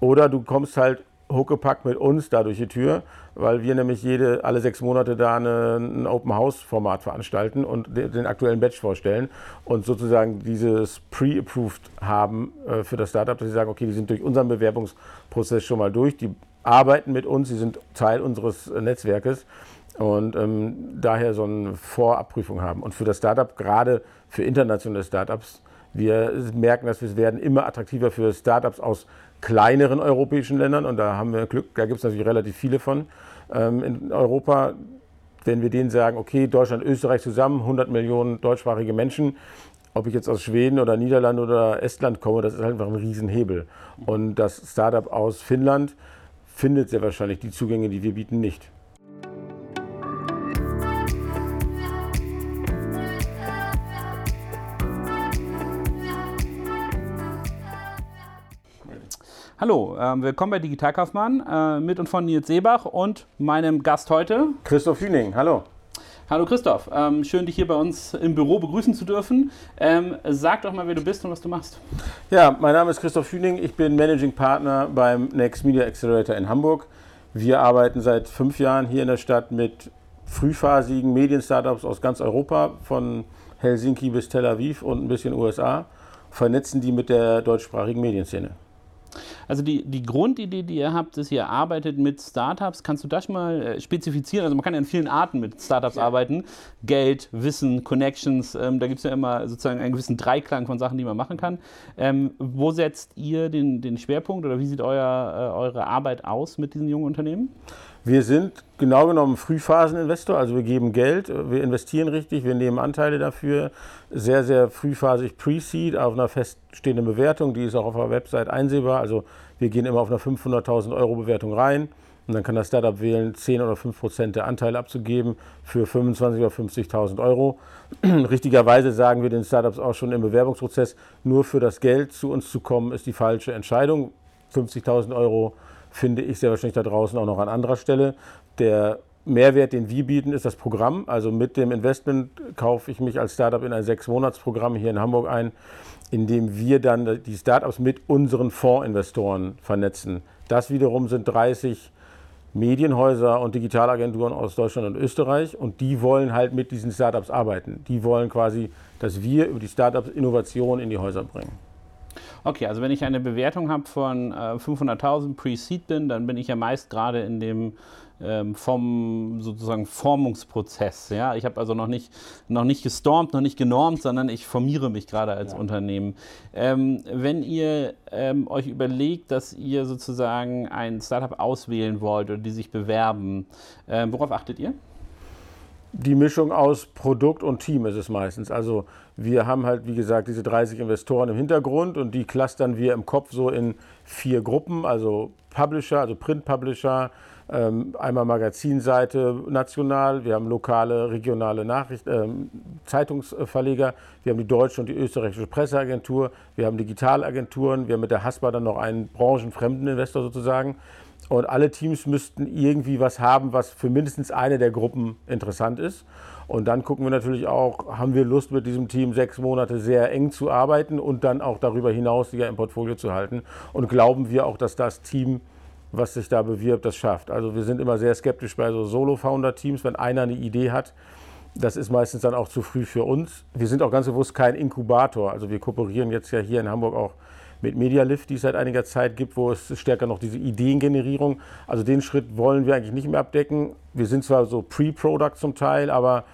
Oder du kommst halt huckepack mit uns da durch die Tür, weil wir nämlich jede, alle sechs Monate da eine, ein Open-House-Format veranstalten und den, aktuellen Batch vorstellen und sozusagen dieses Pre-Approved haben äh, für das Startup, dass sie sagen, okay, die sind durch unseren Bewerbungsprozess schon mal durch, die arbeiten mit uns, sie sind Teil unseres Netzwerkes und ähm, daher so eine Vorabprüfung haben. Und für das Startup, gerade für internationale Startups, wir merken, dass wir werden immer attraktiver für Startups aus kleineren europäischen Ländern und da haben wir Glück, da gibt es natürlich relativ viele von ähm, in Europa. Wenn wir denen sagen, okay, Deutschland, Österreich zusammen, 100 Millionen deutschsprachige Menschen, ob ich jetzt aus Schweden oder Niederlande oder Estland komme, das ist halt einfach ein Riesenhebel. Und das Startup aus Finnland findet sehr wahrscheinlich die Zugänge, die wir bieten, nicht. Hallo, äh, willkommen bei Digitalkaufmann äh, mit und von Nils Seebach und meinem Gast heute. Christoph Hüning, hallo. Hallo Christoph, ähm, schön dich hier bei uns im Büro begrüßen zu dürfen. Ähm, sag doch mal, wer du bist und was du machst. Ja, mein Name ist Christoph Hüning, ich bin Managing Partner beim Next Media Accelerator in Hamburg. Wir arbeiten seit fünf Jahren hier in der Stadt mit frühphasigen Medien-Startups aus ganz Europa, von Helsinki bis Tel Aviv und ein bisschen USA, vernetzen die mit der deutschsprachigen Medienszene. Also die, die Grundidee, die ihr habt, ist, ihr arbeitet mit Startups. Kannst du das mal äh, spezifizieren? Also man kann ja in vielen Arten mit Startups ja. arbeiten. Geld, Wissen, Connections, ähm, da gibt es ja immer sozusagen einen gewissen Dreiklang von Sachen, die man machen kann. Ähm, wo setzt ihr den, den Schwerpunkt oder wie sieht euer, äh, eure Arbeit aus mit diesen jungen Unternehmen? Wir sind genau genommen Frühphaseninvestor, also wir geben Geld, wir investieren richtig, wir nehmen Anteile dafür, sehr, sehr frühphasig Pre-Seed auf einer feststehenden Bewertung, die ist auch auf der Website einsehbar, also wir gehen immer auf einer 500.000 Euro Bewertung rein und dann kann das Startup wählen, 10 oder 5 Prozent der Anteile abzugeben für 25.000 oder 50.000 Euro. Richtigerweise sagen wir den Startups auch schon im Bewerbungsprozess, nur für das Geld zu uns zu kommen, ist die falsche Entscheidung. 50.000 Euro finde ich sehr wahrscheinlich da draußen auch noch an anderer Stelle. Der Mehrwert, den wir bieten, ist das Programm. Also mit dem Investment kaufe ich mich als Startup in ein Sechs-Monats-Programm hier in Hamburg ein, in dem wir dann die Startups mit unseren Fondsinvestoren vernetzen. Das wiederum sind 30 Medienhäuser und Digitalagenturen aus Deutschland und Österreich und die wollen halt mit diesen Startups arbeiten. Die wollen quasi, dass wir über die Startups Innovation in die Häuser bringen. Okay, also wenn ich eine Bewertung habe von äh, 500.000 Pre-Seed bin, dann bin ich ja meist gerade in dem ähm, vom sozusagen Formungsprozess. Ja? Ich habe also noch nicht, noch nicht gestormt, noch nicht genormt, sondern ich formiere mich gerade als ja. Unternehmen. Ähm, wenn ihr ähm, euch überlegt, dass ihr sozusagen ein Startup auswählen wollt oder die sich bewerben, äh, worauf achtet ihr? Die Mischung aus Produkt und Team ist es meistens. Also wir haben halt, wie gesagt, diese 30 Investoren im Hintergrund und die clustern wir im Kopf so in vier Gruppen, also Publisher, also Print-Publisher, ähm, einmal Magazinseite national, wir haben lokale, regionale Nachricht, ähm, Zeitungsverleger, wir haben die deutsche und die österreichische Presseagentur, wir haben Digitalagenturen, wir haben mit der Haspa dann noch einen branchenfremden Investor sozusagen. Und alle Teams müssten irgendwie was haben, was für mindestens eine der Gruppen interessant ist. Und dann gucken wir natürlich auch, haben wir Lust mit diesem Team sechs Monate sehr eng zu arbeiten und dann auch darüber hinaus die ja im Portfolio zu halten. Und glauben wir auch, dass das Team, was sich da bewirbt, das schafft. Also wir sind immer sehr skeptisch bei so Solo-Founder-Teams, wenn einer eine Idee hat. Das ist meistens dann auch zu früh für uns. Wir sind auch ganz bewusst kein Inkubator. Also wir kooperieren jetzt ja hier in Hamburg auch mit Medialift, die es seit einiger Zeit gibt, wo es stärker noch diese Ideengenerierung, also den Schritt wollen wir eigentlich nicht mehr abdecken. Wir sind zwar so Pre-Product zum Teil, aber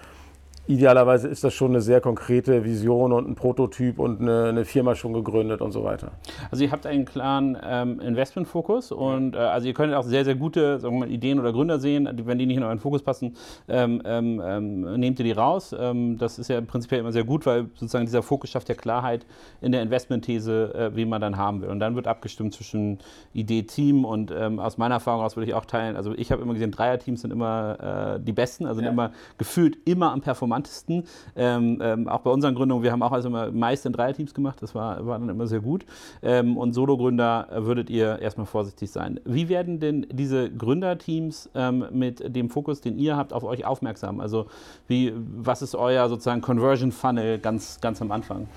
idealerweise ist das schon eine sehr konkrete Vision und ein Prototyp und eine, eine Firma schon gegründet und so weiter. Also ihr habt einen klaren ähm, Investmentfokus und äh, also ihr könnt auch sehr, sehr gute sagen wir mal, Ideen oder Gründer sehen. Wenn die nicht in euren Fokus passen, ähm, ähm, ähm nehmt ihr die raus. Ähm, das ist ja prinzipiell immer sehr gut, weil sozusagen dieser Fokus schafft ja Klarheit in der Investmentthese, äh, wie man dann haben will. Und dann wird abgestimmt zwischen Idee, Team und ähm, aus meiner Erfahrung aus würde ich auch teilen, also ich habe immer gesehen, Dreierteams sind immer äh, die besten, also ja. immer gefühlt immer am Performance charmantesten. Ähm, ähm, auch bei unseren Gründungen, wir haben auch also immer meist in Dreierteams gemacht, das war, war dann immer sehr gut. Ähm, und Solo-Gründer würdet ihr erstmal vorsichtig sein. Wie werden denn diese Gründerteams ähm, mit dem Fokus, den ihr habt, auf euch aufmerksam? Also wie, was ist euer sozusagen Conversion Funnel ganz, ganz am Anfang?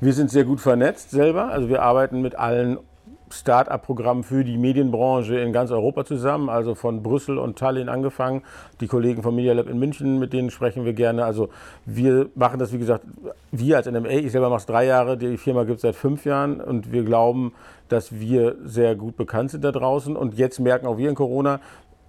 Wir sind sehr gut vernetzt selber, also wir arbeiten mit allen Start-up-Programm für die Medienbranche in ganz Europa zusammen, also von Brüssel und Tallinn angefangen. Die Kollegen vom Media Lab in München, mit denen sprechen wir gerne. Also wir machen das, wie gesagt, wir als NMA, ich selber mache es drei Jahre, die Firma gibt es seit fünf Jahren und wir glauben, dass wir sehr gut bekannt sind da draußen. Und jetzt merken auch wir in Corona,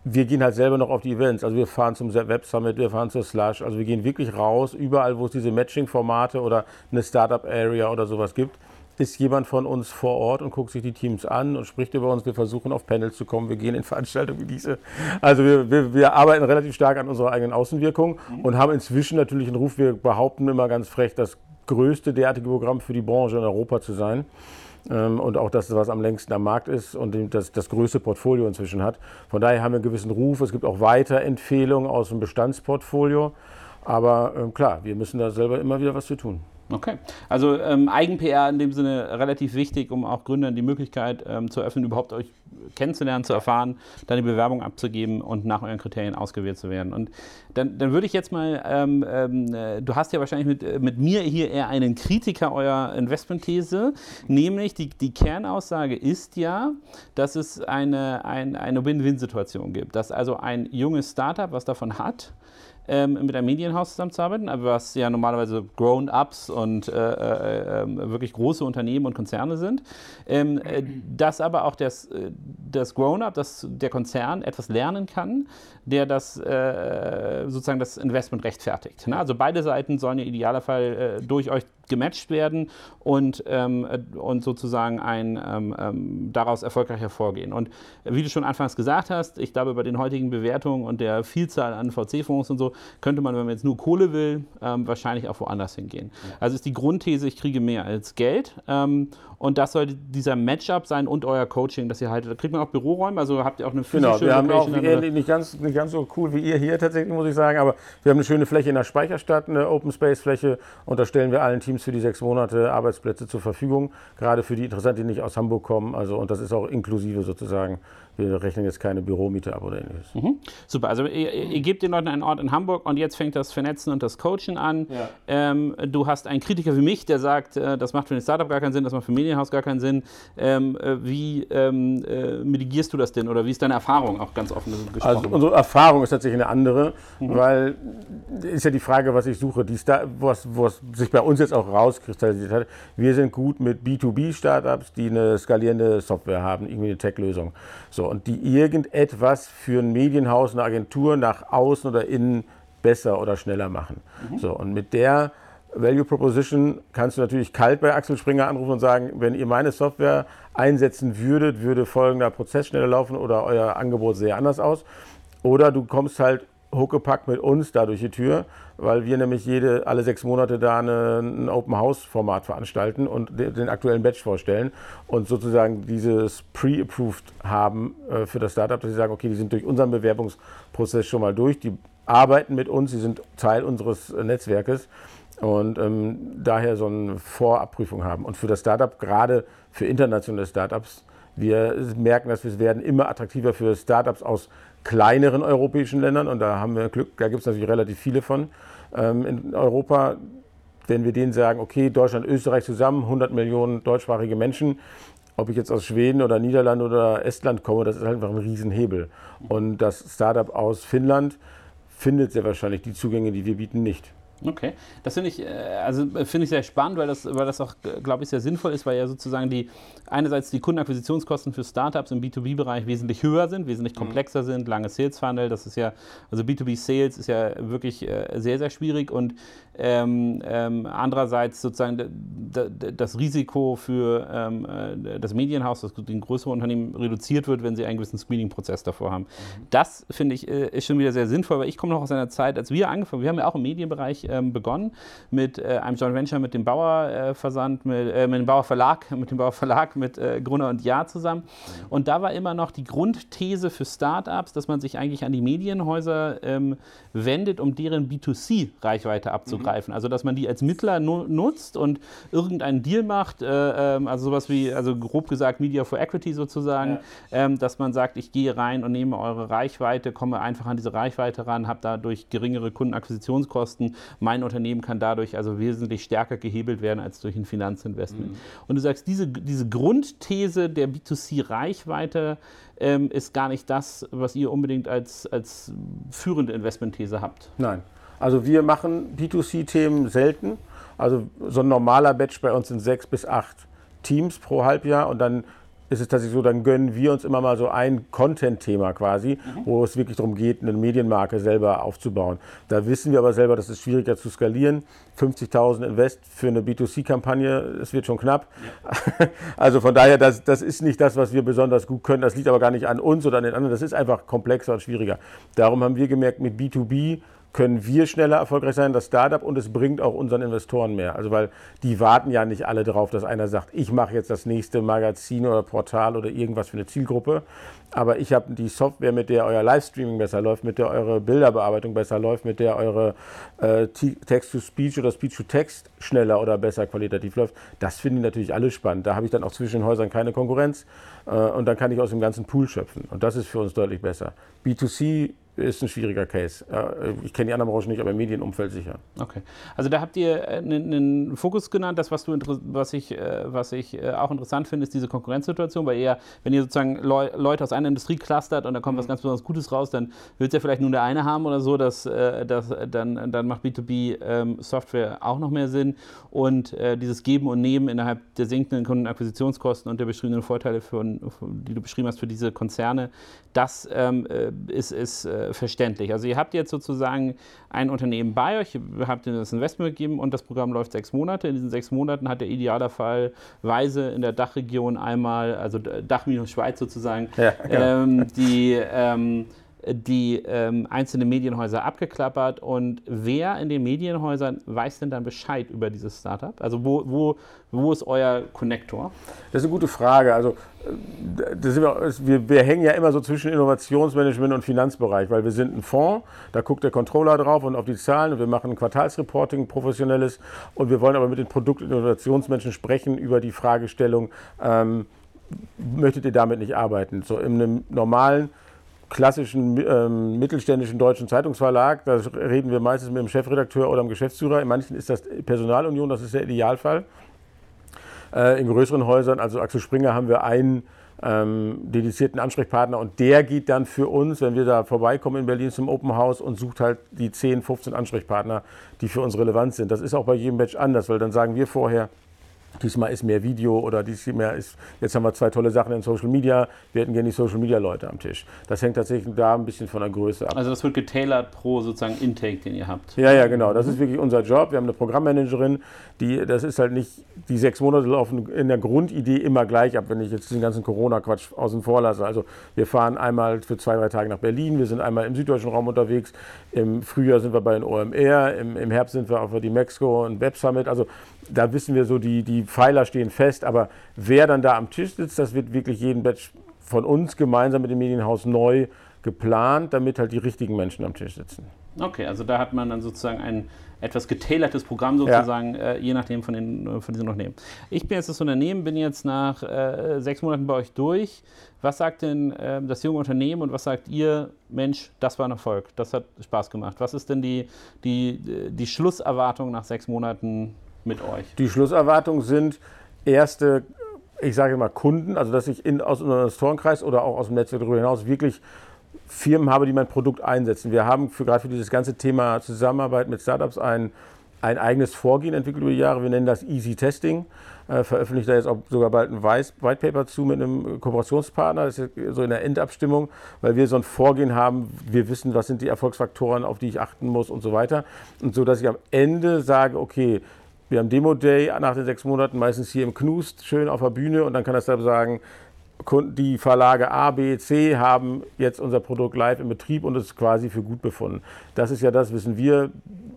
wir gehen halt selber noch auf die Events. Also wir fahren zum Web Summit, wir fahren zur Slush. Also wir gehen wirklich raus, überall, wo es diese Matching-Formate oder eine Startup-Area oder sowas gibt ist jemand von uns vor Ort und guckt sich die Teams an und spricht über uns. Wir versuchen auf Panels zu kommen, wir gehen in Veranstaltungen wie diese. Also wir, wir, wir arbeiten relativ stark an unserer eigenen Außenwirkung und haben inzwischen natürlich einen Ruf, wir behaupten immer ganz frech, das größte derartige Programm für die Branche in Europa zu sein. Ähm, und auch das, was am längsten am Markt ist und das, das größte Portfolio inzwischen hat. Von daher haben wir einen gewissen Ruf. Es gibt auch Weiterempfehlungen aus dem Bestandsportfolio. Aber ähm, klar, wir müssen da selber immer wieder was zu tun. Okay, also ähm, Eigen-PR in dem Sinne relativ wichtig, um auch Gründern die Möglichkeit ähm, zu öffnen, überhaupt euch kennenzulernen, zu erfahren, dann die Bewerbung abzugeben und nach euren Kriterien ausgewählt zu werden. Und dann, dann würde ich jetzt mal, ähm, ähm äh, du hast ja wahrscheinlich mit, äh, mit mir hier eher einen Kritiker eurer Investmentthese, nämlich die, die Kernaussage ist ja, dass es eine, ein, eine Win-Win-Situation gibt, dass also ein junges Startup, was davon hat, ähm, mit einem Medienhaus zusammenzuarbeiten, was ja normalerweise Grown-ups und äh, äh, ähm, wirklich große Unternehmen und Konzerne sind. Ähm, äh, dass aber auch das, äh, das Grown-up, der Konzern etwas lernen kann, der das äh, sozusagen das Investment rechtfertigt. Ne? Also beide Seiten sollen ja idealerfall äh, durch euch gematcht werden und, ähm, und sozusagen ein, ähm, ähm, daraus erfolgreich hervorgehen. Und wie du schon anfangs gesagt hast, ich glaube, bei den heutigen Bewertungen und der Vielzahl an VC-Fonds und so, könnte man, wenn man jetzt nur Kohle will, ähm, wahrscheinlich auch woanders hingehen. Also ist die Grundthese, ich kriege mehr als Geld. Ähm, und das soll dieser Matchup sein und euer Coaching, das ihr haltet. Da kriegt man auch Büroräume, also habt ihr auch eine physische Genau, wir haben auch ähnlich, nicht, ganz, nicht ganz so cool wie ihr hier tatsächlich, muss ich sagen, aber wir haben eine schöne Fläche in der Speicherstadt, eine Open Space Fläche und da stellen wir allen Teams für die sechs Monate Arbeitsplätze zur Verfügung, gerade für die Interessanten, die nicht aus Hamburg kommen. Also, und das ist auch inklusive sozusagen wir rechnen jetzt keine Büromiete ab oder ähnliches. Mhm. Super, also ihr, ihr, gebt den Leuten einen Ort in Hamburg und jetzt fängt das Vernetzen und das Coachen an. Ja. Ähm, du hast einen Kritiker wie mich, der sagt, äh, das macht für ein Startup gar keinen Sinn, das macht für ein Medienhaus gar keinen Sinn. Ähm, äh, wie ähm, äh, mitigierst du das denn oder wie ist deine Erfahrung auch ganz offen gesprochen? Also unsere Erfahrung ist tatsächlich eine andere, mhm. weil ist ja die Frage, was ich suche, die Star was, was sich bei uns jetzt auch rauskristallisiert hat. Wir sind gut mit B2B-Startups, die eine skalierende Software haben, irgendwie eine Tech-Lösung. So, und die irgendetwas für ein Medienhaus, eine Agentur nach außen oder innen besser oder schneller machen. Mhm. So, und mit der Value Proposition kannst du natürlich kalt bei Axel Springer anrufen und sagen, wenn ihr meine Software einsetzen würdet, würde folgender Prozess schneller laufen oder euer Angebot sehr anders aus. Oder du kommst halt huckepackt mit uns da durch die Tür, weil wir nämlich jede, alle sechs Monate da eine, ein Open House Format veranstalten und den, den, aktuellen Batch vorstellen und sozusagen dieses Pre-Approved haben äh, für das Startup, dass sie sagen, okay, die sind durch unseren Bewerbungsprozess schon mal durch, die arbeiten mit uns, sie sind Teil unseres Netzwerkes und ähm, daher so eine Vorabprüfung haben. Und für das Startup, gerade für internationale Startups, wir merken, dass wir werden immer attraktiver für Startups aus kleineren europäischen Ländern und da haben wir Glück, da gibt es natürlich relativ viele von ähm, in Europa. Wenn wir denen sagen, okay, Deutschland, Österreich zusammen, 100 Millionen deutschsprachige Menschen, ob ich jetzt aus Schweden oder Niederlande oder Estland komme, das ist halt einfach ein Riesenhebel. Und das Startup aus Finnland findet sehr wahrscheinlich die Zugänge, die wir bieten, nicht. Okay, das finde ich, äh, also finde ich sehr spannend, weil das, weil das auch, glaube ich, sehr sinnvoll ist, weil ja sozusagen die einerseits die Kundenakquisitionskosten für Startups im B2B-Bereich wesentlich höher sind, wesentlich mhm. komplexer sind, lange Sales-Funnel, das ist ja, also B2B-Sales ist ja wirklich äh, sehr, sehr schwierig und ähm, ähm, andererseits sozusagen das Risiko für ähm, äh, das Medienhaus, dass ein größere Unternehmen reduziert wird, wenn sie einen gewissen Screening-Prozess davor haben. Mhm. Das finde ich ist schon wieder sehr sinnvoll, weil ich komme noch aus einer Zeit, als wir angefangen, wir haben ja auch im Medienbereich ähm, begonnen mit äh, einem Joint Venture mit dem Bauer äh, Versand, mit, äh, mit dem Bauer Verlag, mit dem Bauer Verlag, mit äh, Gruner und Jahr zusammen. Mhm. Und da war immer noch die Grundthese für Startups, dass man sich eigentlich an die Medienhäuser ähm, wendet, um deren B2C-Reichweite abzugreifen. Mhm. Also dass man die als Mittler nu nutzt und irgendeinen Deal macht, äh, ähm, also sowas wie, also grob gesagt, Media for Equity sozusagen, ja. ähm, dass man sagt, ich gehe rein und nehme eure Reichweite, komme einfach an diese Reichweite ran, habe dadurch geringere Kundenakquisitionskosten, mein Unternehmen kann dadurch also wesentlich stärker gehebelt werden als durch ein Finanzinvestment. Mhm. Und du sagst, diese, diese Grundthese der B2C-Reichweite ähm, ist gar nicht das, was ihr unbedingt als, als führende Investmentthese habt. Nein. Also wir machen B2C-Themen selten. Also so ein normaler Batch bei uns sind sechs bis acht Teams pro Halbjahr und dann ist es tatsächlich so, dann gönnen wir uns immer mal so ein Content-Thema quasi, mhm. wo es wirklich darum geht, eine Medienmarke selber aufzubauen. Da wissen wir aber selber, das ist schwieriger zu skalieren. 50.000 Invest für eine B2C-Kampagne, es wird schon knapp. Ja. Also von daher, das, das ist nicht das, was wir besonders gut können. Das liegt aber gar nicht an uns oder an den anderen. Das ist einfach komplexer und schwieriger. Darum haben wir gemerkt, mit B2B können wir schneller erfolgreich sein, das Startup, und es bringt auch unseren Investoren mehr. Also weil die warten ja nicht alle darauf, dass einer sagt, ich mache jetzt das nächste Magazin oder Portal oder irgendwas für eine Zielgruppe, aber ich habe die Software, mit der euer Livestreaming besser läuft, mit der eure Bilderbearbeitung besser läuft, mit der eure äh, Text-to-Speech oder Speech-to-Text schneller oder besser qualitativ läuft. Das finden die natürlich alle spannend. Da habe ich dann auch zwischen den Häusern keine Konkurrenz äh, und dann kann ich aus dem ganzen Pool schöpfen. Und das ist für uns deutlich besser. B2C ist ein schwieriger Case. Ich kenne die anderen Branchen nicht, aber im Medienumfeld sicher. Okay. Also da habt ihr einen, Fokus genannt. Das, was, du, was ich, äh, was ich äh, auch interessant finde, ist diese Konkurrenzsituation, weil eher, wenn ihr sozusagen Leute aus einer Industrie clustert und da kommt mhm. was ganz besonders Gutes raus, dann will es ja vielleicht nur der eine haben oder so, dass, äh, dass, dann, dann macht B2B-Software ähm, auch noch mehr Sinn. Und dieses Geben und Nehmen innerhalb der sinkenden Kundenakquisitionskosten und der beschriebenen Vorteile, für, die du beschrieben hast für diese Konzerne, das ähm, ist, ist verständlich. Also ihr habt jetzt sozusagen ein Unternehmen bei euch, ihr habt ihnen das Investment gegeben und das Programm läuft sechs Monate. In diesen sechs Monaten hat der idealerfallweise in der Dachregion einmal, also Dach minus Schweiz sozusagen, ja, genau. ähm, die ähm, die ähm, einzelnen Medienhäuser abgeklappert und wer in den Medienhäusern weiß denn dann Bescheid über dieses Startup? Also wo, wo, wo ist euer Connector? Das ist eine gute Frage. Also äh, wir, wir, wir, hängen ja immer so zwischen Innovationsmanagement und Finanzbereich, weil wir sind ein Fonds, da guckt der Controller drauf und auf die Zahlen und wir machen ein Quartalsreporting, professionelles und wir wollen aber mit den Produkt- und Innovationsmenschen sprechen über die Fragestellung, ähm, möchtet ihr damit nicht arbeiten? So in einem normalen klassischen ähm, mittelständischen deutschen Zeitungsverlag, da reden wir meistens mit dem Chefredakteur oder dem Geschäftsführer. In manchen ist das Personalunion, das ist der Idealfall. Äh, in größeren Häusern, also Axel Springer, haben wir einen ähm, dedizierten Ansprechpartner und der geht dann für uns, wenn wir da vorbeikommen in Berlin zum Open House und sucht halt die 10, 15 Ansprechpartner, die für uns relevant sind. Das ist auch bei jedem Batch anders, weil dann sagen wir vorher, Diesmal ist mehr Video oder diesmal ist, jetzt haben wir zwei tolle Sachen in Social Media. Wir hätten gerne die Social Media Leute am Tisch. Das hängt tatsächlich da ein bisschen von der Größe ab. Also das wird getailert pro sozusagen Intake, den ihr habt. Ja, ja, genau. Das ist wirklich unser Job. Wir haben eine Programmmanagerin, die, das ist halt nicht, die sechs Monate laufen in der Grundidee immer gleich ab, wenn ich jetzt den ganzen Corona-Quatsch außen vor lasse. Also wir fahren einmal für zwei, drei Tage nach Berlin, wir sind einmal im süddeutschen Raum unterwegs, im Frühjahr sind wir bei den OMR, im, im Herbst sind wir auf der Mexico und Web Summit. Also da wissen wir so, die, die Pfeiler stehen fest, aber wer dann da am Tisch sitzt, das wird wirklich jeden Batch von uns gemeinsam mit dem Medienhaus neu geplant, damit halt die richtigen Menschen am Tisch sitzen. Okay, also da hat man dann sozusagen ein etwas getailertes Programm sozusagen, ja. äh, je nachdem von, den, äh, von diesen Unternehmen. Ich bin jetzt das Unternehmen, bin jetzt nach äh, sechs Monaten bei euch durch. Was sagt denn äh, das junge Unternehmen und was sagt ihr, Mensch, das war ein Erfolg, das hat Spaß gemacht? Was ist denn die, die, die Schlusserwartung nach sechs Monaten mit euch? Die Schlusserwartungen sind erste, ich sage mal Kunden, also dass ich in, aus unserem Investorenkreis oder auch aus dem Netzwerk darüber hinaus wirklich Firmen habe, die mein Produkt einsetzen. Wir haben für, gerade für dieses ganze Thema Zusammenarbeit mit Startups ein, ein eigenes Vorgehen entwickelt über die Jahre. Wir nennen das Easy Testing. Äh, veröffentlicht da jetzt auch sogar bald ein White Paper zu mit einem Kooperationspartner. Das ist so in der Endabstimmung, weil wir so ein Vorgehen haben. Wir wissen, was sind die Erfolgsfaktoren, auf die ich achten muss und so weiter. Und so, dass ich am Ende sage, okay, wir haben Demo Day nach den sechs Monaten, meistens hier im Knust, schön auf der Bühne und dann kann das dann sagen, die Verlage A, B, C haben jetzt unser Produkt live im Betrieb und es quasi für gut befunden. Das ist ja das, wissen wir.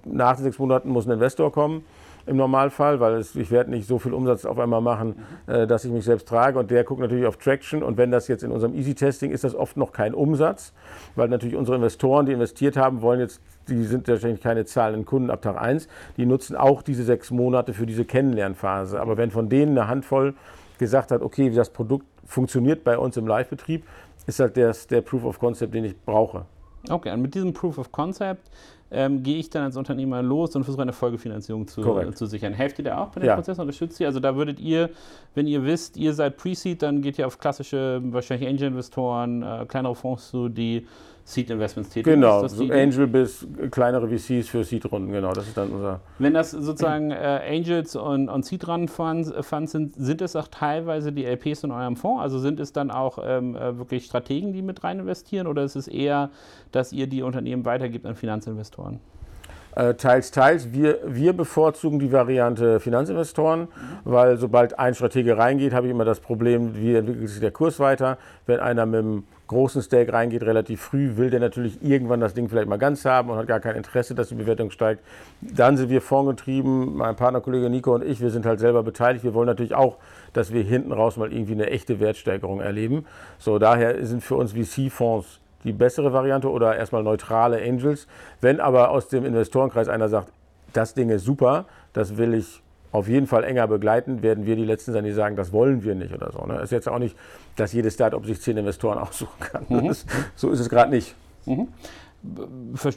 Nach den sechs Monaten muss ein Investor kommen im Normalfall, weil es, ich werde nicht so viel Umsatz auf einmal machen, äh, dass ich mich selbst trage. Und der guckt natürlich auf Traction. Und wenn das jetzt in unserem Easy-Testing ist, das oft noch kein Umsatz, weil natürlich unsere Investoren, die investiert haben, wollen jetzt, die sind wahrscheinlich keine zahlenden Kunden ab Tag 1, die nutzen auch diese sechs Monate für diese Kennenlernphase. Aber wenn von denen eine Handvoll gesagt hat, okay, das Produkt funktioniert bei uns im Live-Betrieb, ist halt der, der Proof of Concept, den ich brauche. Okay, und mit diesem Proof of Concept ähm, gehe ich dann als Unternehmer los und versuche eine Folgefinanzierung zu, zu sichern. Helft ihr da auch bei dem ja. Prozess? Unterstützt ihr? Also da würdet ihr, wenn ihr wisst, ihr seid Pre-Seed, dann geht ihr auf klassische, wahrscheinlich Angel-Investoren, äh, kleinere Fonds zu, die Seed-Investments tätigen. Genau, so Angel bis kleinere VCs für Seed-Runden, genau, das ist dann unser... Wenn das sozusagen äh, Angels und, und Seed-Runden-Funds äh, Funds sind, sind es auch teilweise die LPs in eurem Fonds? Also sind es dann auch ähm, äh, wirklich Strategen, die mit rein investieren oder ist es eher, dass ihr die Unternehmen weitergibt an Finanzinvestoren? Äh, teils, teils. Wir, wir bevorzugen die Variante Finanzinvestoren, weil sobald ein Stratege reingeht, habe ich immer das Problem, wie entwickelt sich der Kurs weiter. Wenn einer mit einem großen Stake reingeht, relativ früh, will der natürlich irgendwann das Ding vielleicht mal ganz haben und hat gar kein Interesse, dass die Bewertung steigt. Dann sind wir vorgetrieben, mein Partnerkollege Nico und ich, wir sind halt selber beteiligt. Wir wollen natürlich auch, dass wir hinten raus mal irgendwie eine echte Wertsteigerung erleben. So, daher sind für uns VC-Fonds die bessere Variante oder erstmal neutrale Angels. Wenn aber aus dem Investorenkreis einer sagt, das Ding ist super, das will ich auf jeden Fall enger begleiten, werden wir die Letzten sein, die sagen, das wollen wir nicht oder so. Ne? Es ist jetzt auch nicht, dass jedes Startup sich zehn Investoren aussuchen kann. Mhm. Ist, so ist es gerade nicht. Mhm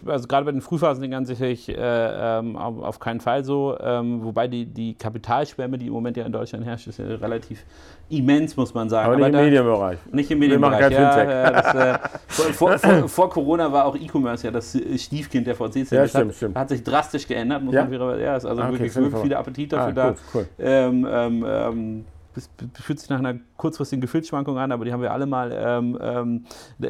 also gerade bei den Frühphasendingern sicherlich äh, ähm, auf, auf, keinen Fall so. Ähm, wobei die, die Kapitalschwemme, die im Moment ja in Deutschland herrscht, ist ja relativ immens, muss man sagen. Aber, nicht Aber im Medienbereich. Nicht im Medienbereich. Wir machen kein ja, Fintech. Ja, das, äh, vor, vor, vor, Corona war auch E-Commerce ja das Stiefkind der VC-Szene. Ja, stimmt, hat, stimmt. hat sich drastisch geändert, muss ja? man wieder, ja, ist also ah, okay, wirklich, wirklich viele Appetit dafür ah, da. Cool, cool. Ähm, ähm fühlt sich nach einer kurzfristigen Gefühlsschwankung an, aber die haben wir alle mal. Ähm, ähm,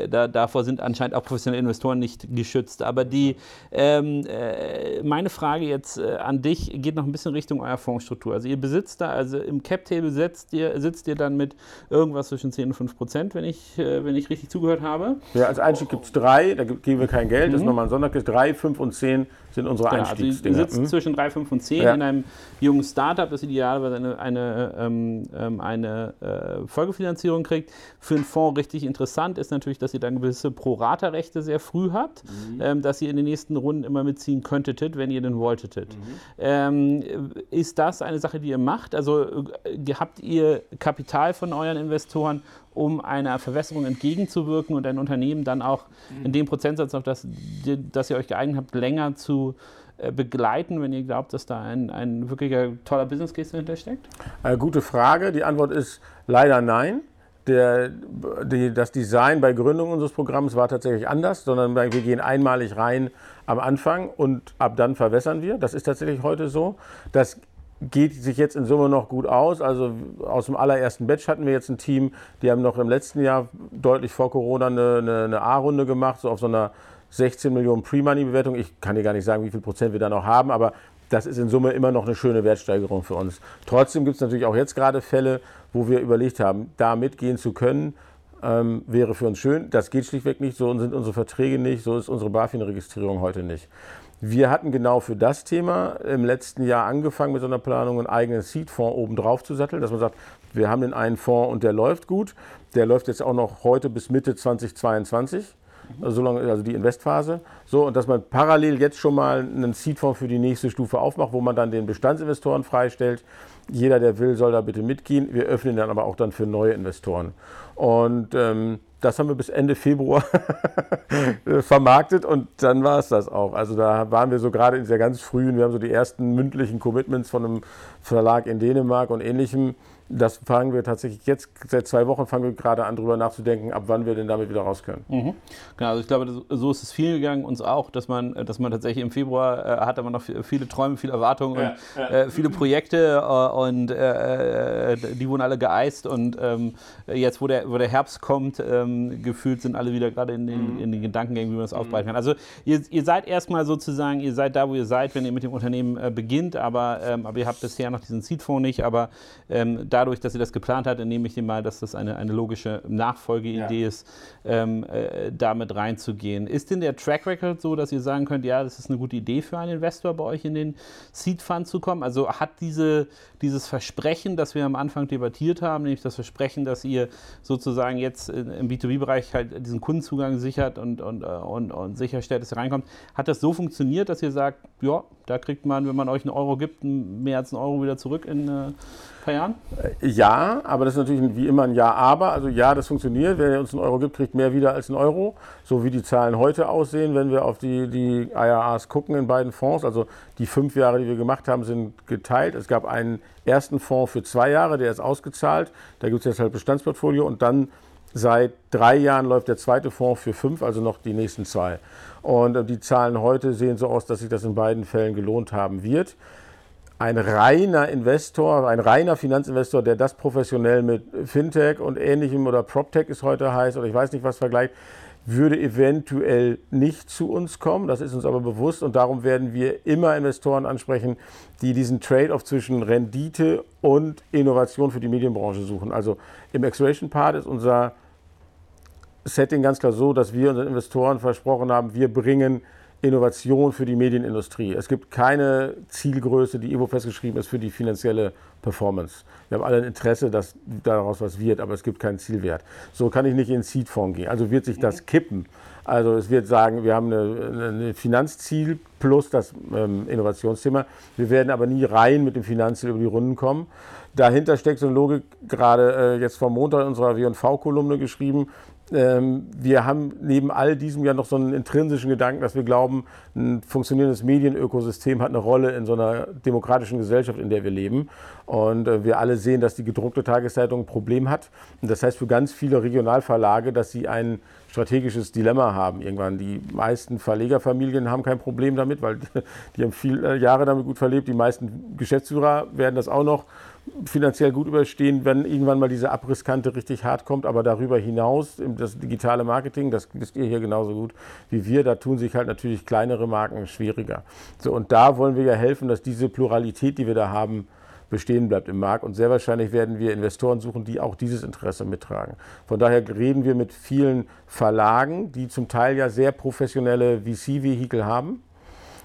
da, davor sind anscheinend auch professionelle Investoren nicht geschützt. Aber die, ähm, äh, meine Frage jetzt äh, an dich geht noch ein bisschen Richtung eurer Fondsstruktur. Also ihr besitzt da, also im Cap-Table sitzt ihr, sitzt ihr dann mit irgendwas zwischen 10 und 5 Prozent, wenn ich, äh, wenn ich richtig zugehört habe. Ja, als Einstieg gibt es drei, da geben wir kein Geld, mhm. das ist mhm. nochmal ein Sonderkurs. Drei, fünf und zehn sind unsere genau, Einstiegsdinger. Also ihr sitzt mhm. zwischen 3, 5 und 10 ja. in einem jungen Startup, das idealerweise eine, eine, ähm, ähm eine äh, Folgefinanzierung kriegt. Für einen Fonds richtig interessant ist natürlich, dass ihr dann gewisse Pro-Rata-Rechte sehr früh habt, mhm. ähm, dass ihr in den nächsten Runden immer mitziehen könntet, wenn ihr denn wolltet. Mhm. Ähm, ist das eine Sache, die ihr macht? Also äh, habt ihr Kapital von euren Investoren, um einer Verwässerung entgegenzuwirken und ein Unternehmen dann auch in dem Prozentsatz, auf das, das ihr euch geeignet habt, länger zu begleiten, wenn ihr glaubt, dass da ein, ein wirklicher toller Business Case dahinter steckt? Eine gute Frage. Die Antwort ist leider nein. Der, die, das Design bei Gründung unseres Programms war tatsächlich anders, sondern wir gehen einmalig rein am Anfang und ab dann verwässern wir. Das ist tatsächlich heute so. Das geht sich jetzt in Summe noch gut aus. Also aus dem allerersten Batch hatten wir jetzt ein Team, die haben noch im letzten Jahr deutlich vor Corona eine, eine, eine A-Runde gemacht, so auf so einer 16 Millionen Pre-Money-Bewertung. Ich kann dir gar nicht sagen, wie viel Prozent wir da noch haben, aber das ist in Summe immer noch eine schöne Wertsteigerung für uns. Trotzdem gibt es natürlich auch jetzt gerade Fälle, wo wir überlegt haben, da mitgehen zu können, ähm, wäre für uns schön. Das geht schlichtweg nicht, so sind unsere Verträge nicht, so ist unsere BaFin-Registrierung heute nicht. Wir hatten genau für das Thema im letzten Jahr angefangen mit so einer Planung, einen eigenen Seed-Fonds oben drauf zu satteln, dass man sagt, wir haben den einen Fonds und der läuft gut. Der läuft jetzt auch noch heute bis Mitte 2022. Also, so lange, also die Investphase. So, und dass man parallel jetzt schon mal einen Seedfonds für die nächste Stufe aufmacht, wo man dann den Bestandsinvestoren freistellt. Jeder, der will, soll da bitte mitgehen. Wir öffnen dann aber auch dann für neue Investoren. Und ähm, das haben wir bis Ende Februar vermarktet und dann war es das auch. Also da waren wir so gerade in dieser ganz frühen, wir haben so die ersten mündlichen Commitments von einem Verlag in Dänemark und ähnlichem das fangen wir tatsächlich jetzt, seit zwei Wochen fangen wir gerade an, darüber nachzudenken, ab wann wir denn damit wieder raus können. Mhm. Genau, also ich glaube, so ist es vielen gegangen, uns auch, dass man, dass man tatsächlich im Februar äh, hatte man noch viele Träume, viele Erwartungen ja, und ja. Äh, viele Projekte äh, und äh, äh, die wurden alle geeist und ähm, jetzt, wo der, wo der Herbst kommt, ähm, gefühlt sind alle wieder gerade in den, mhm. in den Gedankengängen, wie man das mhm. aufbreiten kann. Also ihr, ihr seid erstmal sozusagen, ihr seid da, wo ihr seid, wenn ihr mit dem Unternehmen äh, beginnt, aber, ähm, aber ihr habt bisher noch diesen Seedfonds nicht, aber ähm, dadurch, dass sie das geplant hat, nehme ich dem mal, dass das eine, eine logische Nachfolgeidee ja. ist, ähm, äh, damit reinzugehen. Ist denn der Track Record so, dass ihr sagen könnt, ja, das ist eine gute Idee für einen Investor, bei euch in den Seed Fund zu kommen? Also hat diese, dieses Versprechen, das wir am Anfang debattiert haben, nämlich das Versprechen, dass ihr sozusagen jetzt im B2B-Bereich halt diesen Kundenzugang sichert und, und, äh, und, und sicherstellt, dass ihr reinkommt, hat das so funktioniert, dass ihr sagt, ja, da kriegt man, wenn man euch einen Euro gibt, mehr als einen Euro wieder zurück in äh, paar Jahren? Äh, ja, aber das ist natürlich wie immer ein Ja, aber. Also ja, das funktioniert. Wer uns einen Euro gibt, kriegt mehr wieder als einen Euro. So wie die Zahlen heute aussehen, wenn wir auf die, die IRAs gucken in beiden Fonds. Also die fünf Jahre, die wir gemacht haben, sind geteilt. Es gab einen ersten Fonds für zwei Jahre, der ist ausgezahlt. Da gibt es jetzt halt Bestandsportfolio und dann Seit drei Jahren läuft der zweite Fonds für fünf, also noch die nächsten zwei. Und äh, die Zahlen heute sehen so aus, dass sich das in beiden Fällen gelohnt haben wird. Ein reiner Investor, ein reiner Finanzinvestor, der das professionell mit Fintech und ähnlichem oder PropTech ist heute heißt oder ich weiß nicht was vergleicht, würde eventuell nicht zu uns kommen. Das ist uns aber bewusst und darum werden wir immer Investoren ansprechen, die diesen Trade-off zwischen Rendite und Innovation für die Medienbranche suchen. Also im Exploration-Part ist unser Setting ganz klar so, dass wir unseren Investoren versprochen haben, wir bringen Innovation für die Medienindustrie. Es gibt keine Zielgröße, die irgendwo festgeschrieben ist für die finanzielle Performance. Wir haben alle ein Interesse, dass daraus was wird, aber es gibt keinen Zielwert. So kann ich nicht in Seed-Fonds gehen. Also wird sich das kippen. Also es wird sagen, wir haben ein Finanzziel plus das ähm, Innovationsthema. Wir werden aber nie rein mit dem Finanzziel über die Runden kommen. Dahinter steckt so eine Logik, gerade äh, jetzt vom Montag in unserer W&V-Kolumne geschrieben, wir haben neben all diesem ja noch so einen intrinsischen Gedanken, dass wir glauben, ein funktionierendes Medienökosystem hat eine Rolle in so einer demokratischen Gesellschaft, in der wir leben. Und äh, wir alle sehen, dass die gedruckte Tageszeitung ein Problem hat. Und das heißt für ganz viele Regionalverlage, dass sie ein strategisches Dilemma haben. Irgendwann die meisten Verlegerfamilien haben kein Problem damit, weil die haben viele Jahre damit gut verlebt. Die meisten Geschäftsführer werden das auch noch finanziell gut überstehen, wenn irgendwann mal diese Abrisskante richtig hart kommt. Aber darüber hinaus, das digitale Marketing, das wisst ihr hier genauso gut wie wir, da tun sich halt natürlich kleinere Marken schwieriger. So, und da wollen wir ja helfen, dass diese Pluralität, die wir da haben, bestehen bleibt im Markt. Und sehr wahrscheinlich werden wir Investoren suchen, die auch dieses Interesse mittragen. Von daher reden wir mit vielen Verlagen, die zum Teil ja sehr professionelle VC-Vehikel haben.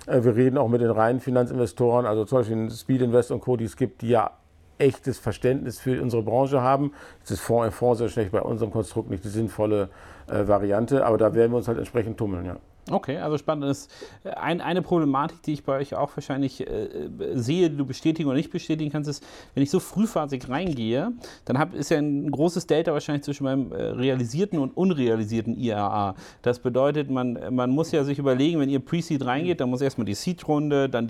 Äh, wir reden auch mit den reinen Finanzinvestoren, also zum Beispiel Speed Invest und Co., die es gibt, die ja echtes Verständnis für unsere Branche haben. Das ist Fonds in Fonds sehr schlecht bei unserem Konstrukt nicht die sinnvolle äh, Variante, aber da werden wir uns halt entsprechend tummeln, ja. Okay, also spannend ist äh, ein, eine Problematik, die ich bei euch auch wahrscheinlich äh, sehe, die du bestätigen oder nicht bestätigen kannst, ist, wenn ich so frühphasig reingehe, dann hab, ist ja ein großes Delta wahrscheinlich zwischen meinem äh, realisierten und unrealisierten IAA. Das bedeutet, man, man muss ja sich überlegen, wenn ihr Pre-Seed reingeht, dann muss erstmal die Seed-Runde, dann,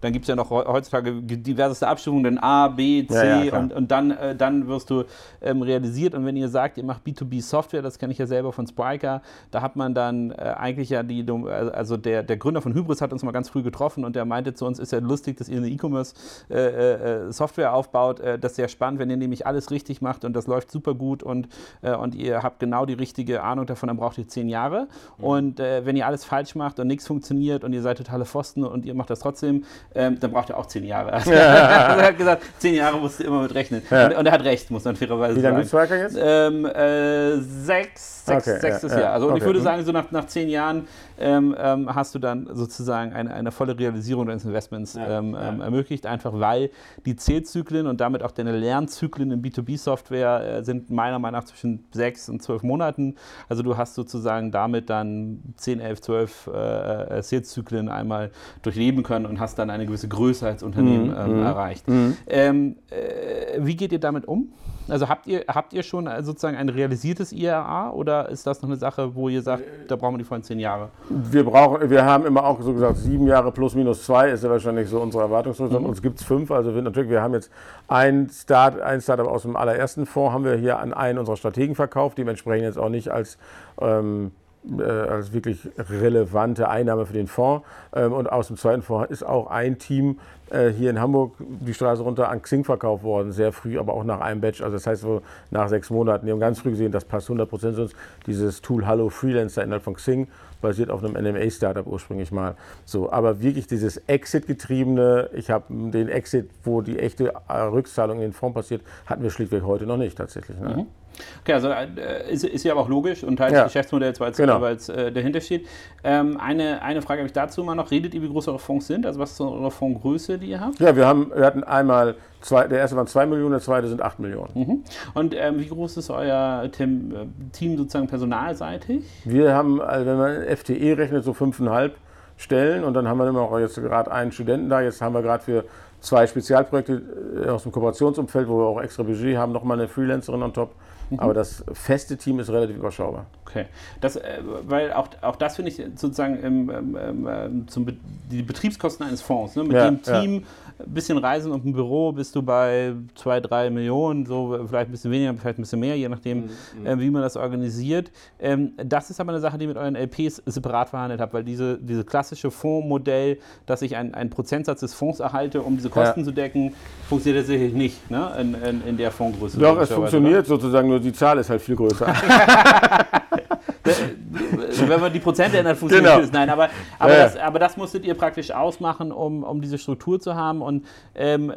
dann gibt es ja noch heutzutage diverseste Abstimmungen, dann A, B, C ja, ja, und, und dann, äh, dann wirst du ähm, realisiert. Und wenn ihr sagt, ihr macht B2B-Software, das kenne ich ja selber von Spriker, da hat man dann äh, eigentlich ja die, also der, der Gründer von Hybris hat uns mal ganz früh getroffen und der meinte zu uns, ist ja lustig, dass ihr eine E-Commerce-Software äh, äh, aufbaut. Äh, das ist sehr spannend, wenn ihr nämlich alles richtig macht und das läuft super gut und, äh, und ihr habt genau die richtige Ahnung davon, dann braucht ihr zehn Jahre. Mhm. Und äh, wenn ihr alles falsch macht und nichts funktioniert und ihr seid totale Pfosten und ihr macht das trotzdem, ähm, dann braucht ihr auch zehn Jahre. Also, ja. er hat gesagt, zehn Jahre musst du immer mit rechnen. Ja. Und, und, er hat recht, muss man fairerweise Wie sagen. Wie lange jetzt? Ähm, äh, sechs, sechs, okay, sechstes ja, Jahr. Also okay. ich würde mhm. sagen, so nach, nach zehn Jahren ähm, ähm, hast du dann sozusagen eine, eine volle Realisierung deines Investments ja, ähm, ja. Ähm, ermöglicht, einfach weil die Zählzyklen und damit auch deine Lernzyklen in B2B-Software äh, sind meiner Meinung nach zwischen sechs und zwölf Monaten. Also du hast sozusagen damit dann 10, 11, 12 äh, Sales-Zyklen einmal durchleben können und hast dann eine gewisse Größe als Unternehmen mhm. ähm, mhm. erreicht. Mhm. Ähm, äh, wie geht ihr damit um? Also habt ihr, habt ihr schon äh, sozusagen ein realisiertes IRA oder ist das noch eine Sache, wo ihr sagt, da brauchen wir die vollen zehn Jahre? Wir, brauchen, wir haben immer auch so gesagt, sieben Jahre plus minus zwei ist ja wahrscheinlich so unsere Erwartungshorizont. Mhm. Uns gibt es fünf. Also wir, natürlich, wir haben jetzt ein, Start, ein Startup aus dem allerersten Fonds, haben wir hier an einen unserer Strategen verkauft, dementsprechend jetzt auch nicht als ähm, äh, als wirklich relevante Einnahme für den Fonds. Ähm, und aus dem zweiten Fonds ist auch ein Team äh, hier in Hamburg die Straße runter an Xing verkauft worden, sehr früh, aber auch nach einem Batch. Also das heißt so nach sechs Monaten. Wir haben ganz früh gesehen, das passt 100 Prozent zu uns. Dieses Tool Hallo Freelancer innerhalb von Xing basiert auf einem NMA-Startup ursprünglich mal. So, aber wirklich dieses Exit-getriebene, ich habe den Exit, wo die echte Rückzahlung in den Fonds passiert, hatten wir schlichtweg heute noch nicht tatsächlich. Ne? Mhm. Okay, also äh, ist, ist ja aber auch logisch und Teil ja. des Geschäftsmodells, weil es genau. äh, dahinter steht. Ähm, eine, eine Frage habe ich dazu mal noch. Redet ihr, wie groß eure Fonds sind? Also was ist eure Fondsgröße, die ihr habt? Ja, wir, haben, wir hatten einmal, zwei, der erste waren 2 Millionen, der zweite sind 8 Millionen. Mhm. Und ähm, wie groß ist euer Team, äh, Team sozusagen personalseitig? Wir haben, also wenn man FTE rechnet, so 5,5 Stellen und dann haben wir immer auch jetzt gerade einen Studenten da. Jetzt haben wir gerade für zwei Spezialprojekte äh, aus dem Kooperationsumfeld, wo wir auch extra Budget haben, nochmal eine Freelancerin on top. Mhm. Aber das feste Team ist relativ überschaubar. Okay. Das, äh, weil auch, auch das finde ich sozusagen ähm, ähm, zum Be die Betriebskosten eines Fonds. Ne? Mit ja, dem Team, ja. Ein bisschen Reisen und ein Büro bist du bei zwei, drei Millionen, so vielleicht ein bisschen weniger, vielleicht ein bisschen mehr, je nachdem, mhm. mhm. äh, wie man das organisiert. Ähm, das ist aber eine Sache, die mit euren LPs separat verhandelt habt, weil diese, diese klassische Fondsmodell, dass ich einen Prozentsatz des Fonds erhalte, um diese Kosten ja. zu decken, funktioniert tatsächlich nicht ne? in, in, in der Fondsgröße. Doch, es funktioniert oder? sozusagen, nur die Zahl ist halt viel größer. wenn man die Prozente ändert, funktioniert genau. es. Nein, aber, aber, ja. das, aber das musstet ihr praktisch ausmachen, um, um diese Struktur zu haben. Und ähm,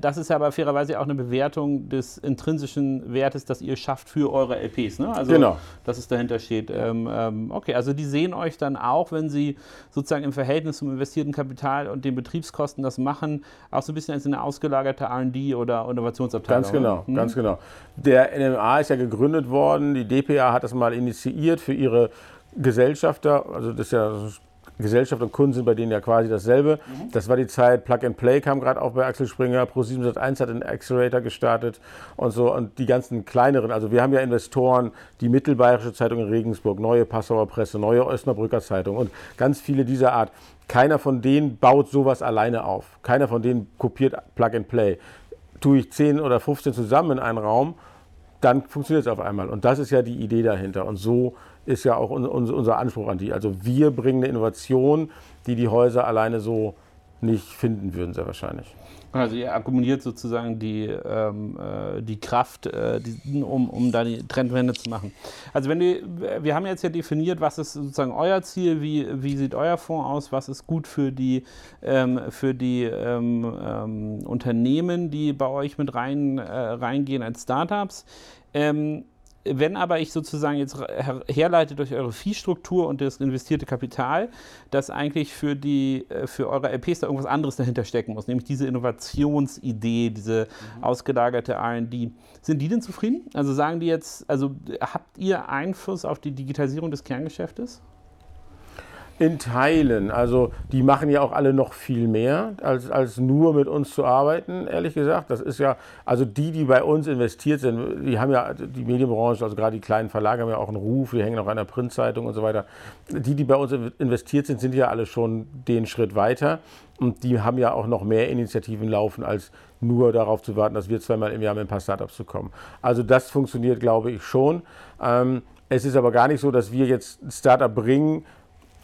das ist aber fairerweise auch eine Bewertung des intrinsischen Wertes, das ihr schafft für eure LPs. Ne? Also, genau. dass es dahinter steht. Ähm, ähm, okay, also die sehen euch dann auch, wenn sie sozusagen im Verhältnis zum investierten Kapital und den Betriebskosten das machen, auch so ein bisschen als eine ausgelagerte RD oder Innovationsabteilung. Ganz genau, hm? ganz genau. Der NMA ist ja gegründet worden, die DPA hat das mal initiiert für ihre Gesellschafter, also das ist ja Gesellschaft und Kunden sind bei denen ja quasi dasselbe. Mhm. Das war die Zeit, Plug and Play kam gerade auch bei Axel Springer, Pro701 hat den Accelerator gestartet und so und die ganzen kleineren, also wir haben ja Investoren, die Mittelbayerische Zeitung in Regensburg, Neue Passauer Presse, Neue Osnabrücker Zeitung und ganz viele dieser Art. Keiner von denen baut sowas alleine auf. Keiner von denen kopiert Plug and Play. Tue ich 10 oder 15 zusammen in einen Raum, dann funktioniert es auf einmal. Und das ist ja die Idee dahinter. Und so ist ja auch unser Anspruch an die. Also wir bringen eine Innovation, die die Häuser alleine so nicht finden würden, sehr wahrscheinlich. Also ihr akkumuliert sozusagen die, ähm, äh, die Kraft, äh, die, um, um da die Trendwende zu machen. Also wenn die, wir haben jetzt ja definiert, was ist sozusagen euer Ziel, wie, wie sieht euer Fonds aus, was ist gut für die, ähm, für die ähm, ähm Unternehmen, die bei euch mit rein, äh, reingehen als Startups. Ähm, wenn aber ich sozusagen jetzt herleite durch eure Viehstruktur und das investierte Kapital, dass eigentlich für, die, äh, für eure LPs da irgendwas anderes dahinter stecken muss, nämlich diese Innovationsidee, diese mhm. ausgelagerte RD. Sind die denn zufrieden? Also sagen die jetzt, also habt ihr Einfluss auf die Digitalisierung des Kerngeschäftes? In Teilen. Also die machen ja auch alle noch viel mehr, als, als nur mit uns zu arbeiten, ehrlich gesagt. Das ist ja, also die, die bei uns investiert sind, die haben ja, die Medienbranche, also gerade die kleinen Verlage haben ja auch einen Ruf, die hängen auch an der Printzeitung und so weiter. Die, die bei uns investiert sind, sind ja alle schon den Schritt weiter. Und die haben ja auch noch mehr Initiativen laufen, als nur darauf zu warten, dass wir zweimal im Jahr mit ein paar Startups zu kommen. Also das funktioniert, glaube ich, schon. Ähm, es ist aber gar nicht so, dass wir jetzt ein Startup bringen,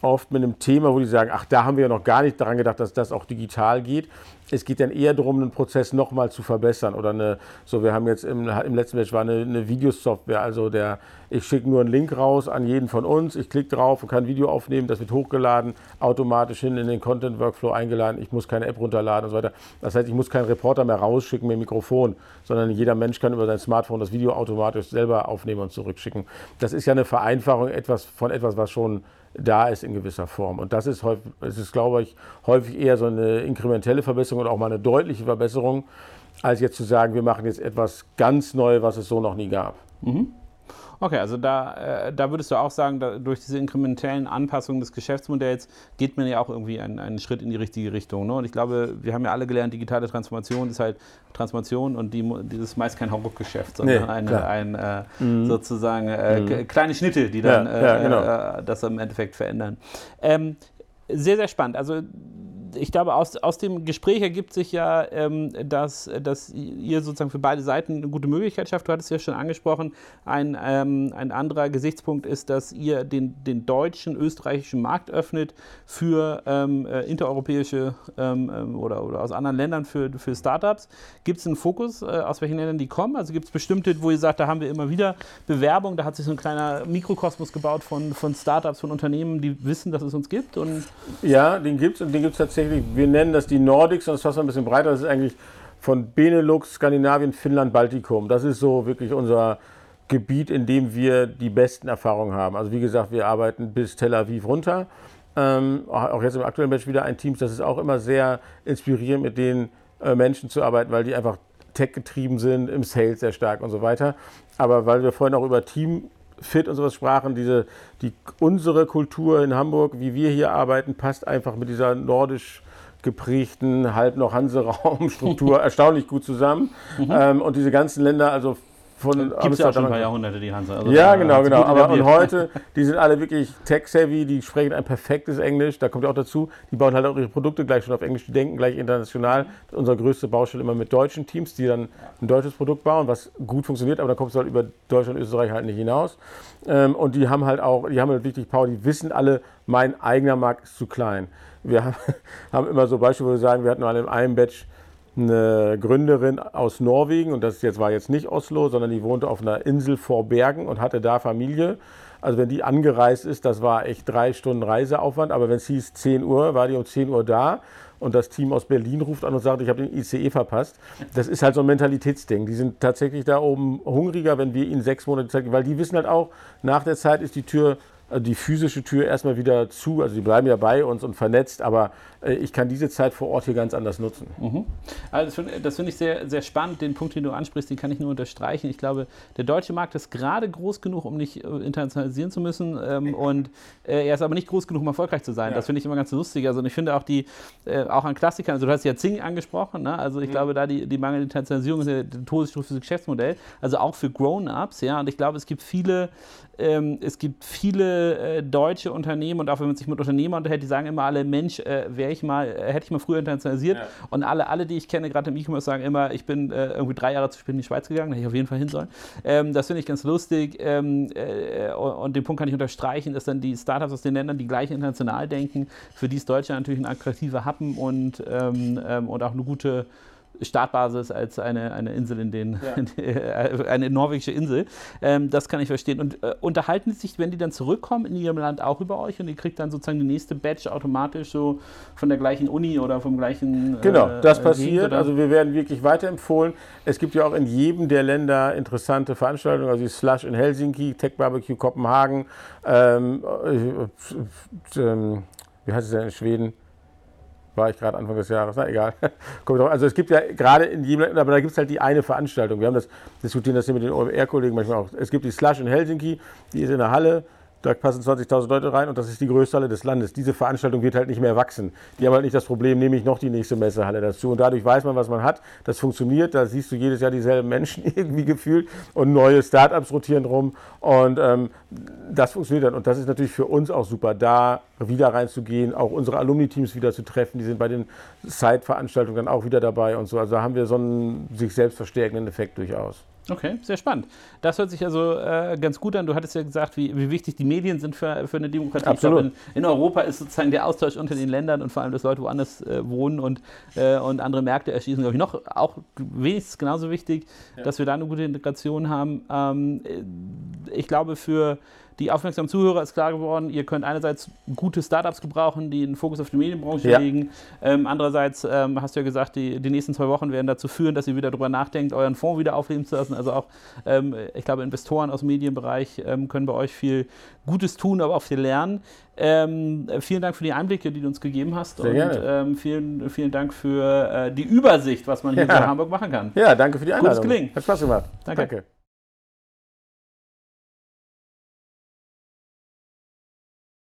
oft mit einem Thema, wo die sagen, ach, da haben wir ja noch gar nicht daran gedacht, dass das auch digital geht. Es geht dann eher darum, den Prozess nochmal zu verbessern. Oder eine, so wir haben jetzt im, im letzten Match war eine, eine Videosoftware, also der, ich schicke nur einen Link raus an jeden von uns, ich klicke drauf und kann ein Video aufnehmen, das wird hochgeladen, automatisch hin in den Content-Workflow eingeladen, ich muss keine App runterladen und so weiter. Das heißt, ich muss keinen Reporter mehr rausschicken mit dem Mikrofon, sondern jeder Mensch kann über sein Smartphone das Video automatisch selber aufnehmen und zurückschicken. Das ist ja eine Vereinfachung etwas, von etwas, was schon da ist in gewisser Form. Und das ist, häufig, es ist, glaube ich, häufig eher so eine inkrementelle Verbesserung und auch mal eine deutliche Verbesserung, als jetzt zu sagen, wir machen jetzt etwas ganz Neues, was es so noch nie gab. Mhm. Okay, also da, äh, da würdest du auch sagen, da, durch diese inkrementellen Anpassungen des Geschäftsmodells geht man ja auch irgendwie einen, einen Schritt in die richtige Richtung. Ne? Und ich glaube, wir haben ja alle gelernt, digitale Transformation ist halt Transformation und die, die ist meist kein Hauruck-Geschäft, sondern nee, eine, ein, äh, mhm. sozusagen äh, mhm. kleine Schnitte, die dann ja, ja, äh, genau. Äh, das im Endeffekt verändern. Ähm, sehr, sehr spannend. Also ich glaube, aus, aus dem Gespräch ergibt sich ja, ähm, dass, dass ihr sozusagen für beide Seiten eine gute Möglichkeit schafft. Du hattest ja schon angesprochen, ein, ähm, ein anderer Gesichtspunkt ist, dass ihr den, den deutschen, österreichischen Markt öffnet für ähm, äh, intereuropäische ähm, ähm, oder, oder aus anderen Ländern für, für Startups. Gibt es einen Fokus, äh, aus welchen Ländern die kommen? Also gibt es bestimmte, wo ihr sagt, da haben wir immer wieder Bewerbung, da hat sich so ein kleiner Mikrokosmos gebaut von, von Startups, von Unternehmen, die wissen, dass es uns gibt? Und ja, den gibt es und den gibt es tatsächlich tatsächlich, wir nennen das die Nordics, sonst fast ein bisschen breiter. Das ist eigentlich von Benelux, Skandinavien, Finnland, Baltikum. Das ist so wirklich unser Gebiet, in dem wir die besten Erfahrungen haben. Also wie gesagt, wir arbeiten bis Tel Aviv runter. Ähm, auch jetzt im aktuellen Match wieder ein Team, das ist auch immer sehr inspirierend, mit den äh, Menschen zu arbeiten, weil die einfach tech-getrieben sind, im Sales sehr stark und so weiter. Aber weil wir vorhin auch über Team Fit und sowas sprachen, diese, die, unsere Kultur in Hamburg, wie wir hier arbeiten, passt einfach mit dieser nordisch geprägten, halb noch Hanseraumstruktur erstaunlich gut zusammen. Mhm. Ähm, und diese ganzen Länder, also von Gibt es ja schon ein paar Jahrhunderte, die Hansa. Also ja, genau, genau. Aber und heute, die sind alle wirklich tech-savvy, die sprechen ein perfektes Englisch. Da kommt ja auch dazu, die bauen halt auch ihre Produkte gleich schon auf Englisch, die denken gleich international. Unsere größte Baustelle immer mit deutschen Teams, die dann ein deutsches Produkt bauen, was gut funktioniert, aber dann kommt es halt über Deutschland und Österreich halt nicht hinaus. Ähm, und die haben halt auch, die haben halt wirklich Power, die wissen alle, mein eigener Markt ist zu klein. Wir haben, haben immer so Beispiele, wo wir sagen, wir hatten mal in einem Batch eine Gründerin aus Norwegen und das jetzt war jetzt nicht Oslo, sondern die wohnte auf einer Insel vor Bergen und hatte da Familie. Also wenn die angereist ist, das war echt drei Stunden Reiseaufwand, aber wenn es hieß 10 Uhr, war die um 10 Uhr da und das Team aus Berlin ruft an und sagt, ich habe den ICE verpasst. Das ist halt so ein Mentalitätsding. Die sind tatsächlich da oben hungriger, wenn wir ihnen sechs Monate zeigen, weil die wissen halt auch, nach der Zeit ist die Tür die physische Tür erstmal wieder zu. Also die bleiben ja bei uns und vernetzt, aber äh, ich kann diese Zeit vor Ort hier ganz anders nutzen. Mhm. Also das finde ich sehr, sehr spannend. Den Punkt, den du ansprichst, den kann ich nur unterstreichen. Ich glaube, der deutsche Markt ist gerade groß genug, um nicht äh, internationalisieren zu müssen. Ähm, und äh, er ist aber nicht groß genug, um erfolgreich zu sein. Ja. Das finde ich immer ganz lustig. Also ich finde auch die, äh, auch an Klassikern, also du hast ja Zing angesprochen, ne? also ich mhm. glaube, da die, die mangelnde Internationalisierung ist ja der Todesstoß für das Geschäftsmodell. Also auch für Grown-Ups, ja. Und ich glaube, es gibt viele, ähm, es gibt viele äh, deutsche Unternehmen und auch wenn man sich mit Unternehmern unterhält, die sagen immer alle, Mensch, äh, wäre ich mal, äh, hätte ich mal früher internationalisiert. Ja. Und alle, alle, die ich kenne, gerade im E-Commerce, sagen immer, ich bin irgendwie drei Jahre zu spät in die Schweiz gegangen, da hätte ich auf jeden Fall hin sollen. Ähm, das finde ich ganz lustig. Ähm, äh, und den Punkt kann ich unterstreichen, dass dann die Startups aus den Ländern, die gleich international denken, für die ist Deutschland natürlich ein attraktiver Happen und, ähm, ähm, und auch eine gute Startbasis als eine, eine Insel in den, ja. Eine norwegische Insel. Ähm, das kann ich verstehen. Und äh, unterhalten sich, wenn die dann zurückkommen in ihrem Land auch über euch und ihr kriegt dann sozusagen die nächste Batch automatisch so von der gleichen Uni oder vom gleichen. Äh, genau, das äh, passiert. Also wir werden wirklich weiterempfohlen. Es gibt ja auch in jedem der Länder interessante Veranstaltungen, also die Slush in Helsinki, Tech Barbecue Kopenhagen, ähm, äh, äh, wie heißt es denn in Schweden? War ich gerade Anfang des Jahres, na egal. also es gibt ja gerade in jedem, aber da gibt es halt die eine Veranstaltung. Wir haben das, diskutieren das hier mit den OMR-Kollegen manchmal auch. Es gibt die Slush in Helsinki, die ist in der Halle, da passen 20.000 Leute rein und das ist die größte Halle des Landes. Diese Veranstaltung wird halt nicht mehr wachsen. Die haben halt nicht das Problem, nehme ich noch die nächste Messehalle dazu. Und dadurch weiß man, was man hat. Das funktioniert. Da siehst du jedes Jahr dieselben Menschen irgendwie gefühlt und neue Startups rotieren rum. Und ähm, das funktioniert dann. Und das ist natürlich für uns auch super, da wieder reinzugehen, auch unsere Alumni-Teams wieder zu treffen. Die sind bei den Side-Veranstaltungen dann auch wieder dabei und so. Also da haben wir so einen sich selbst verstärkenden Effekt durchaus. Okay, sehr spannend. Das hört sich also äh, ganz gut an. Du hattest ja gesagt, wie, wie wichtig die Medien sind für, für eine Demokratie. Absolut. Glaub, in, in, Europa ist sozusagen der Austausch unter den Ländern und vor allem, dass Leute woanders äh, wohnen und, äh, und andere Märkte erschließen, glaube ich, noch auch wenigstens genauso wichtig, ja. dass wir da eine gute Integration haben. Ähm, äh, ich glaube, für die aufmerksamen Zuhörer ist klar geworden, ihr könnt einerseits gute Startups gebrauchen, die einen Fokus auf die Medienbranche ja. legen. Ähm, andererseits ähm, hast du ja gesagt, die, die nächsten zwei Wochen werden dazu führen, dass ihr wieder darüber nachdenkt, euren Fonds wieder aufleben zu lassen. Also auch, ähm, ich glaube, Investoren aus dem Medienbereich ähm, können bei euch viel Gutes tun, aber auch viel lernen. Ähm, vielen Dank für die Einblicke, die du uns gegeben hast. Sehr und gerne. Ähm, vielen, vielen Dank für äh, die Übersicht, was man hier ja. in Hamburg machen kann. Ja, danke für die Einladung. Gutes Gelingen. Hat Spaß gemacht. Danke. danke.